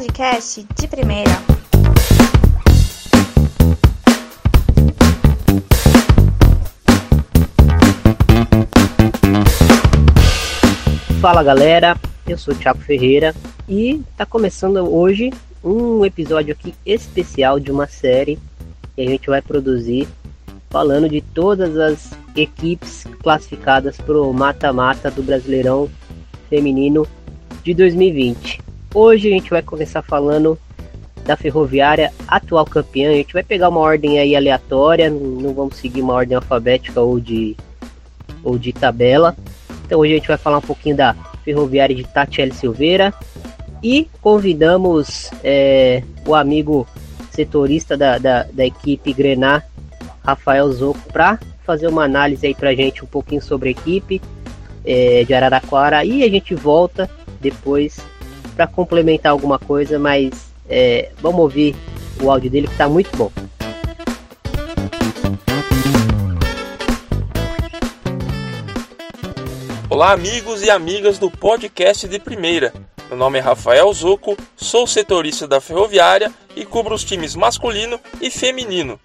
podcast de primeira. Fala galera, eu sou o Thiago Ferreira e tá começando hoje um episódio aqui especial de uma série que a gente vai produzir falando de todas as equipes classificadas para o mata-mata do Brasileirão Feminino de 2020. Hoje a gente vai começar falando da Ferroviária, atual campeã. A gente vai pegar uma ordem aí aleatória, não vamos seguir uma ordem alfabética ou de, ou de tabela. Então hoje a gente vai falar um pouquinho da Ferroviária de Tatiele Silveira e convidamos é, o amigo setorista da, da, da equipe Grenar, Rafael Zoco, para fazer uma análise aí pra gente um pouquinho sobre a equipe é, de Araraquara e a gente volta depois para complementar alguma coisa, mas é, vamos ouvir o áudio dele que tá muito bom. Olá, amigos e amigas do podcast de primeira. Meu nome é Rafael Zuco, sou setorista da Ferroviária e cubro os times masculino e feminino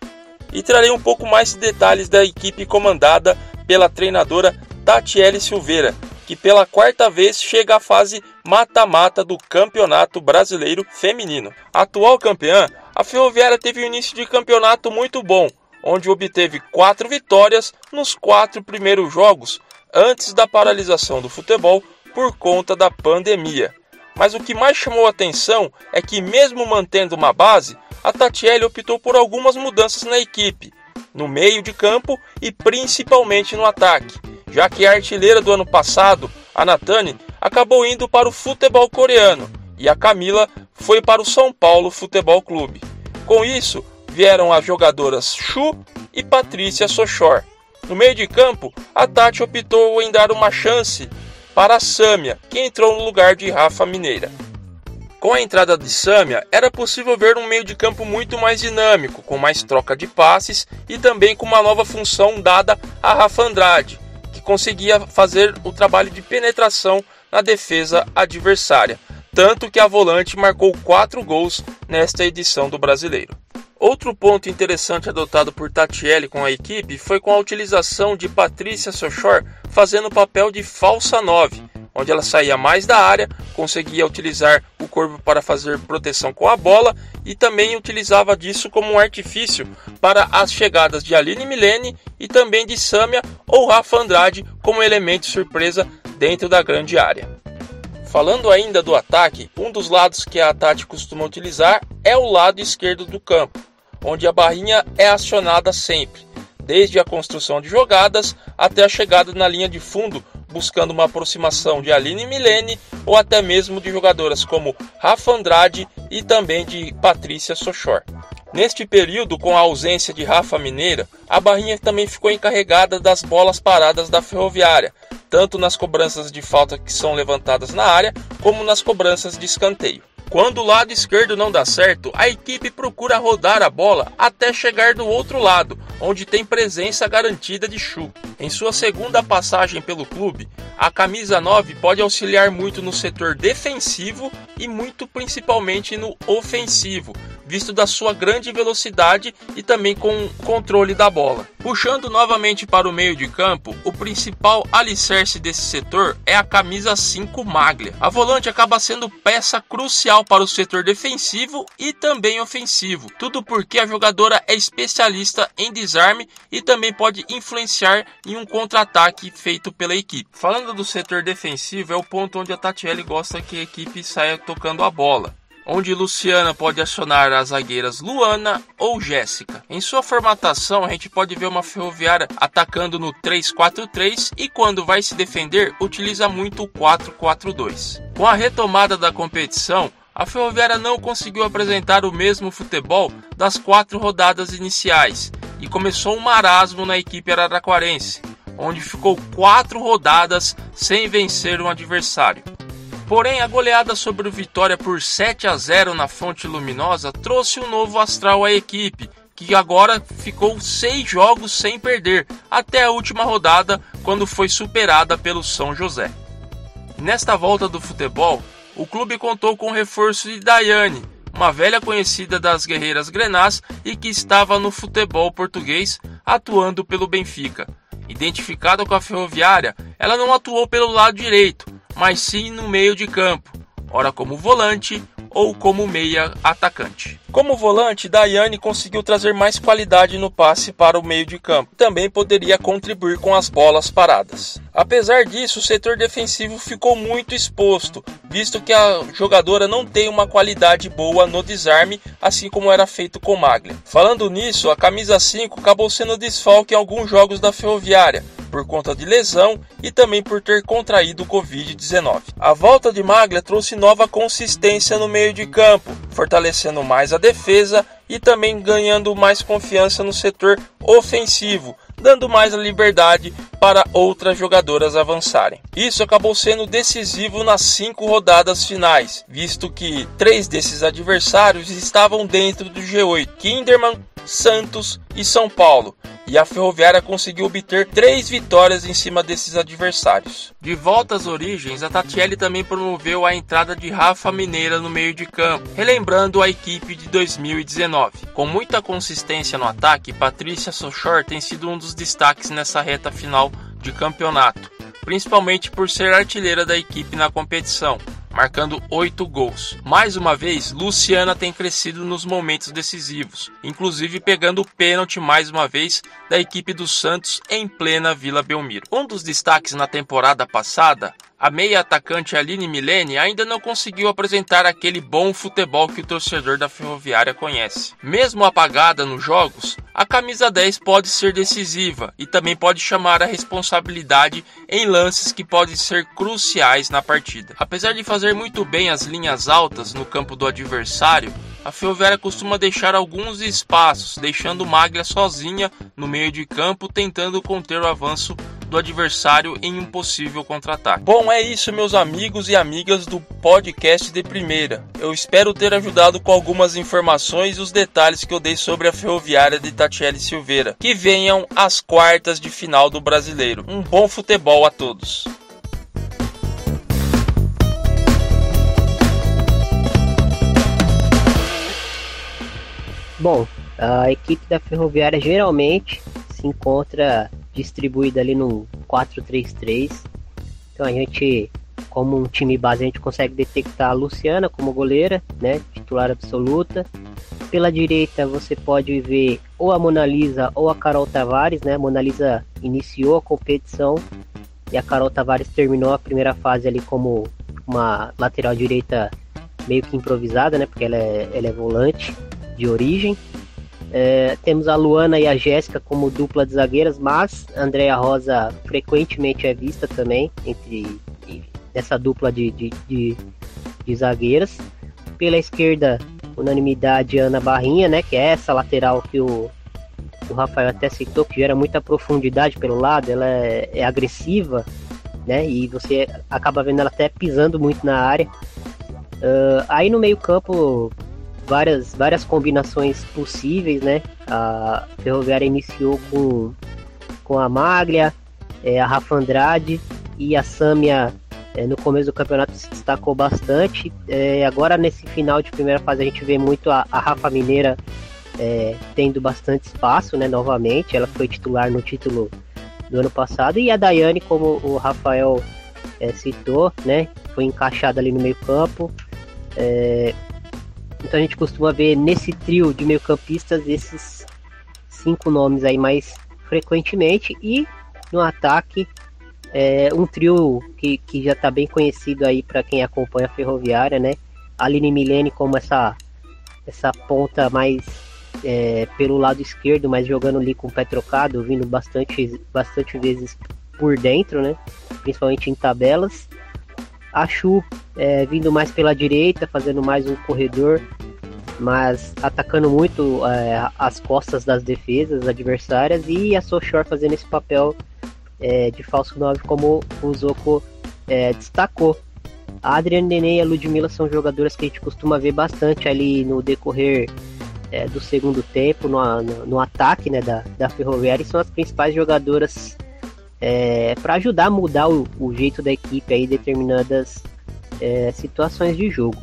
e trarei um pouco mais de detalhes da equipe comandada pela treinadora Tatiele Silveira, que pela quarta vez chega à fase mata-mata do Campeonato Brasileiro Feminino. atual campeã, a Ferroviária teve um início de campeonato muito bom, onde obteve quatro vitórias nos quatro primeiros jogos antes da paralisação do futebol por conta da pandemia. Mas o que mais chamou atenção é que, mesmo mantendo uma base, a Tatiele optou por algumas mudanças na equipe, no meio de campo e principalmente no ataque, já que a artilheira do ano passado, a Natane, acabou indo para o futebol coreano e a Camila foi para o São Paulo Futebol Clube. Com isso, vieram as jogadoras Chu e Patrícia Sochor. No meio de campo, a Tati optou em dar uma chance para a Sâmia, que entrou no lugar de Rafa Mineira. Com a entrada de Samia, era possível ver um meio de campo muito mais dinâmico, com mais troca de passes e também com uma nova função dada a Rafa Andrade, que conseguia fazer o trabalho de penetração na defesa adversária, tanto que a volante marcou quatro gols nesta edição do Brasileiro. Outro ponto interessante adotado por Tatiele com a equipe foi com a utilização de Patrícia Sochor fazendo o papel de falsa 9, onde ela saía mais da área, conseguia utilizar o corpo para fazer proteção com a bola e também utilizava disso como um artifício para as chegadas de Aline Milene e também de Sâmia ou Rafa Andrade como elemento surpresa dentro da grande área. Falando ainda do ataque, um dos lados que a Tati costuma utilizar é o lado esquerdo do campo, onde a barrinha é acionada sempre, desde a construção de jogadas até a chegada na linha de fundo buscando uma aproximação de Aline Milene ou até mesmo de jogadoras como Rafa Andrade e também de Patrícia Sochor. Neste período, com a ausência de Rafa Mineira, a Barrinha também ficou encarregada das bolas paradas da Ferroviária, tanto nas cobranças de falta que são levantadas na área, como nas cobranças de escanteio. Quando o lado esquerdo não dá certo, a equipe procura rodar a bola até chegar do outro lado, onde tem presença garantida de Chu. Em sua segunda passagem pelo clube, a camisa 9 pode auxiliar muito no setor defensivo e muito principalmente no ofensivo, visto da sua grande velocidade e também com controle da bola. Puxando novamente para o meio de campo, o principal alicerce desse setor é a camisa 5 Maglia. A volante acaba sendo peça crucial para o setor defensivo e também ofensivo, tudo porque a jogadora é especialista em desarme e também pode influenciar em um contra-ataque feito pela equipe. Falando do setor defensivo, é o ponto onde a Tatiele gosta que a equipe saia tocando a bola onde Luciana pode acionar as zagueiras Luana ou Jéssica. Em sua formatação, a gente pode ver uma ferroviária atacando no 3-4-3 e quando vai se defender, utiliza muito o 4-4-2. Com a retomada da competição, a Ferroviária não conseguiu apresentar o mesmo futebol das quatro rodadas iniciais e começou um marasmo na equipe araraquarense, onde ficou quatro rodadas sem vencer um adversário. Porém, a goleada sobre o Vitória por 7 a 0 na Fonte Luminosa trouxe um novo astral à equipe, que agora ficou seis jogos sem perder, até a última rodada, quando foi superada pelo São José. Nesta volta do futebol, o clube contou com o reforço de Daiane, uma velha conhecida das guerreiras grenás e que estava no futebol português atuando pelo Benfica. Identificada com a Ferroviária, ela não atuou pelo lado direito, mas sim no meio de campo, ora como volante ou como meia atacante. Como volante, Daiane conseguiu trazer mais qualidade no passe para o meio de campo. Também poderia contribuir com as bolas paradas. Apesar disso, o setor defensivo ficou muito exposto, visto que a jogadora não tem uma qualidade boa no desarme, assim como era feito com Maglia. Falando nisso, a camisa 5 acabou sendo desfalque em alguns jogos da Ferroviária, por conta de lesão e também por ter contraído o Covid-19. A volta de Maglia trouxe nova consistência no meio de campo, fortalecendo mais a defesa e também ganhando mais confiança no setor ofensivo, dando mais liberdade para outras jogadoras avançarem. Isso acabou sendo decisivo nas cinco rodadas finais, visto que três desses adversários estavam dentro do G8: Kinderman, Santos e São Paulo, e a Ferroviária conseguiu obter três vitórias em cima desses adversários. De volta às origens, a Tatiele também promoveu a entrada de Rafa Mineira no meio de campo, relembrando a equipe de 2019. Com muita consistência no ataque, Patrícia Sochor tem sido um dos destaques nessa reta final de campeonato, principalmente por ser artilheira da equipe na competição marcando oito gols. Mais uma vez, Luciana tem crescido nos momentos decisivos, inclusive pegando o pênalti mais uma vez da equipe do Santos em plena Vila Belmiro. Um dos destaques na temporada passada a meia atacante Aline Milene ainda não conseguiu apresentar aquele bom futebol que o torcedor da Ferroviária conhece. Mesmo apagada nos jogos, a camisa 10 pode ser decisiva e também pode chamar a responsabilidade em lances que podem ser cruciais na partida. Apesar de fazer muito bem as linhas altas no campo do adversário, a Ferroviária costuma deixar alguns espaços, deixando Maglia sozinha no meio de campo, tentando conter o avanço do adversário em um possível contra-ataque. Bom, é isso, meus amigos e amigas do podcast de primeira. Eu espero ter ajudado com algumas informações e os detalhes que eu dei sobre a ferroviária de Tatiele Silveira. Que venham às quartas de final do brasileiro. Um bom futebol a todos. Bom, a equipe da Ferroviária geralmente se encontra distribuída ali no 4-3-3. Então a gente, como um time base, a gente consegue detectar a Luciana como goleira, né, titular absoluta. Pela direita você pode ver ou a Mona Lisa ou a Carol Tavares, né? A Mona Lisa iniciou a competição e a Carol Tavares terminou a primeira fase ali como uma lateral direita meio que improvisada, né? Porque ela é, ela é volante de origem. É, temos a Luana e a Jéssica como dupla de zagueiras, mas a Andrea Rosa frequentemente é vista também entre essa dupla de, de, de, de zagueiras. Pela esquerda, unanimidade Ana Barrinha, né, que é essa lateral que o, o Rafael até citou, que gera muita profundidade pelo lado, ela é, é agressiva, né, e você acaba vendo ela até pisando muito na área. Uh, aí no meio campo várias, várias combinações possíveis, né? A Ferroviária iniciou com, com a Maglia, é, a Rafa Andrade e a Sâmia é, no começo do campeonato se destacou bastante. É, agora nesse final de primeira fase a gente vê muito a, a Rafa Mineira é, tendo bastante espaço, né? Novamente, ela foi titular no título do ano passado e a Daiane, como o Rafael é, citou, né? Foi encaixada ali no meio campo. Então a gente costuma ver nesse trio de meio-campistas esses cinco nomes aí mais frequentemente e no ataque é, um trio que, que já está bem conhecido aí para quem acompanha a Ferroviária, né? Aline Milene como essa essa ponta mais é, pelo lado esquerdo, mas jogando ali com o pé trocado, vindo bastante, bastante vezes por dentro, né? Principalmente em tabelas. A Chu é, vindo mais pela direita, fazendo mais um corredor, mas atacando muito é, as costas das defesas adversárias e a Sochor fazendo esse papel é, de falso 9 como o Zoko é, destacou. A Adriane Nenê e a Ludmilla são jogadoras que a gente costuma ver bastante ali no decorrer é, do segundo tempo, no, no, no ataque né, da, da Ferroviária, e são as principais jogadoras é, para ajudar a mudar o, o, jeito da equipe aí determinadas é, situações de jogo.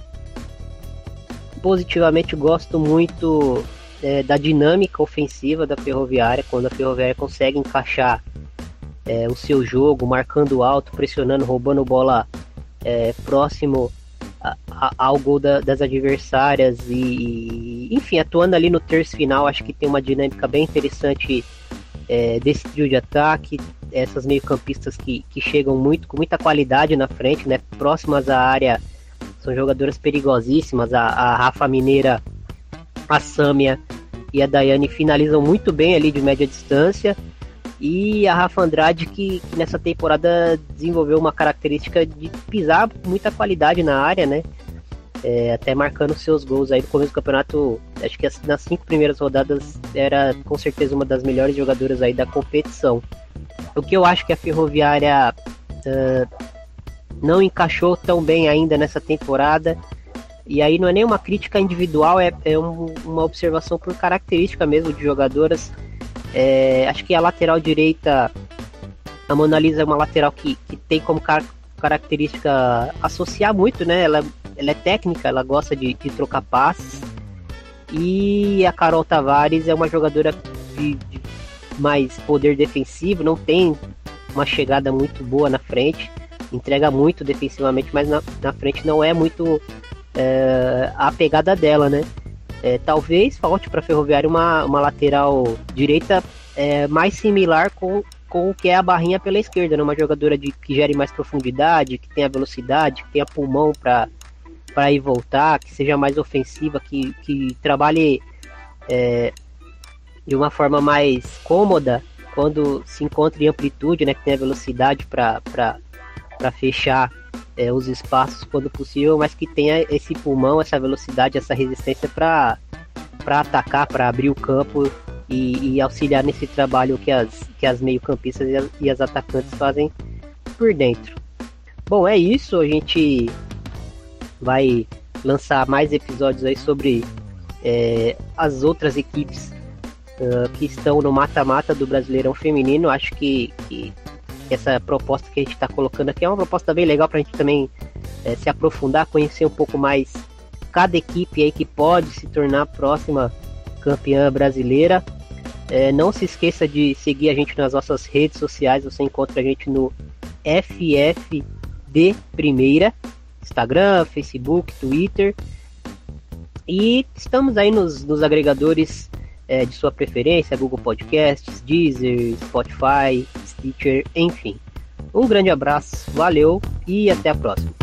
Positivamente gosto muito é, da dinâmica ofensiva da Ferroviária, quando a Ferroviária consegue encaixar é, o seu jogo, marcando alto, pressionando, roubando bola é, próximo a, a, ao gol da, das adversárias e, enfim, atuando ali no terço final, acho que tem uma dinâmica bem interessante é, desse trio de ataque, essas meio-campistas que, que chegam muito com muita qualidade na frente, né? Próximas à área, são jogadoras perigosíssimas. A, a Rafa Mineira, a Sâmia e a Daiane finalizam muito bem ali de média distância. E a Rafa Andrade, que, que, nessa temporada desenvolveu uma característica de pisar muita qualidade na área, né? É, até marcando seus gols aí no começo do campeonato. Acho que nas cinco primeiras rodadas era com certeza uma das melhores jogadoras aí da competição. O que eu acho que a Ferroviária uh, não encaixou tão bem ainda nessa temporada. E aí não é nem uma crítica individual, é, é um, uma observação por característica mesmo de jogadoras. É, acho que a lateral direita, a Mona Lisa é uma lateral que, que tem como car característica associar muito, né? Ela, ela é técnica, ela gosta de, de trocar passes. E a Carol Tavares é uma jogadora de mais poder defensivo, não tem uma chegada muito boa na frente, entrega muito defensivamente, mas na, na frente não é muito é, a pegada dela, né? É, talvez falte para a Ferroviária uma, uma lateral direita é, mais similar com, com o que é a barrinha pela esquerda, né? uma jogadora de, que gere mais profundidade, que tenha velocidade, que tenha pulmão para ir voltar, que seja mais ofensiva, que, que trabalhe é, de uma forma mais cômoda quando se encontra em amplitude, né, que tem a velocidade para fechar é, os espaços quando possível, mas que tenha esse pulmão, essa velocidade, essa resistência para atacar, para abrir o campo e, e, auxiliar nesse trabalho que as, que as meio-campistas e, e as atacantes fazem por dentro. Bom, é isso. A gente vai lançar mais episódios aí sobre é, as outras equipes que estão no mata-mata do Brasileirão Feminino. Acho que, que essa proposta que a gente está colocando aqui é uma proposta bem legal para a gente também é, se aprofundar, conhecer um pouco mais cada equipe aí que pode se tornar próxima campeã brasileira. É, não se esqueça de seguir a gente nas nossas redes sociais. Você encontra a gente no FFD Primeira, Instagram, Facebook, Twitter. E estamos aí nos, nos agregadores é, de sua preferência, Google Podcasts, Deezer, Spotify, Stitcher, enfim. Um grande abraço, valeu e até a próxima.